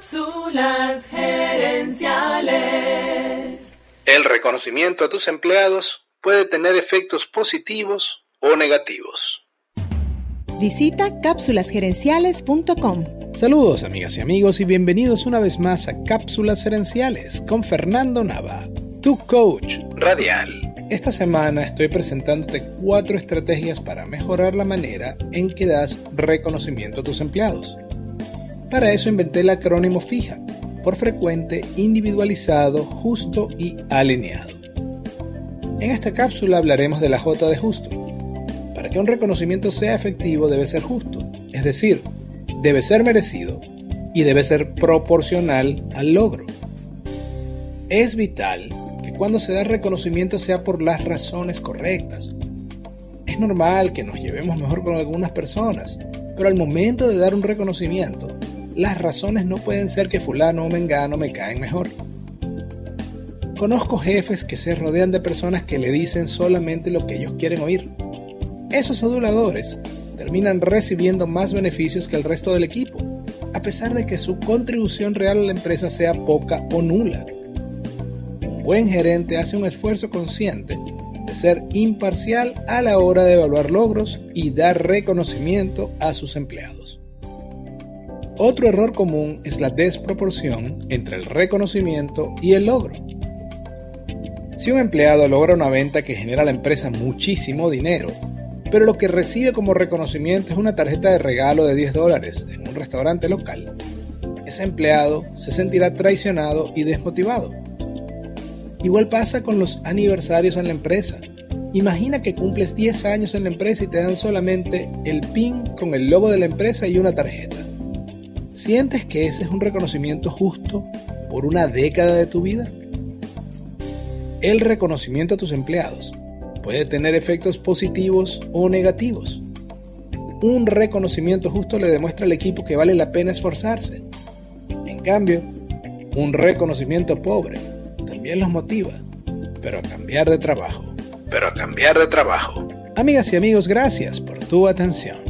Cápsulas gerenciales. El reconocimiento a tus empleados puede tener efectos positivos o negativos. Visita cápsulasgerenciales.com. Saludos amigas y amigos y bienvenidos una vez más a Cápsulas Gerenciales con Fernando Nava, tu coach radial. Esta semana estoy presentándote cuatro estrategias para mejorar la manera en que das reconocimiento a tus empleados. Para eso inventé el acrónimo FIJA, por frecuente, individualizado, justo y alineado. En esta cápsula hablaremos de la J de justo. Para que un reconocimiento sea efectivo debe ser justo, es decir, debe ser merecido y debe ser proporcional al logro. Es vital que cuando se da reconocimiento sea por las razones correctas. Es normal que nos llevemos mejor con algunas personas, pero al momento de dar un reconocimiento, las razones no pueden ser que fulano o mengano me caen mejor. Conozco jefes que se rodean de personas que le dicen solamente lo que ellos quieren oír. Esos aduladores terminan recibiendo más beneficios que el resto del equipo, a pesar de que su contribución real a la empresa sea poca o nula. Un buen gerente hace un esfuerzo consciente de ser imparcial a la hora de evaluar logros y dar reconocimiento a sus empleados. Otro error común es la desproporción entre el reconocimiento y el logro. Si un empleado logra una venta que genera a la empresa muchísimo dinero, pero lo que recibe como reconocimiento es una tarjeta de regalo de 10 dólares en un restaurante local, ese empleado se sentirá traicionado y desmotivado. Igual pasa con los aniversarios en la empresa. Imagina que cumples 10 años en la empresa y te dan solamente el pin con el logo de la empresa y una tarjeta. ¿Sientes que ese es un reconocimiento justo por una década de tu vida? El reconocimiento a tus empleados puede tener efectos positivos o negativos. Un reconocimiento justo le demuestra al equipo que vale la pena esforzarse. En cambio, un reconocimiento pobre también los motiva, pero a cambiar de trabajo. Pero a cambiar de trabajo. Amigas y amigos, gracias por tu atención.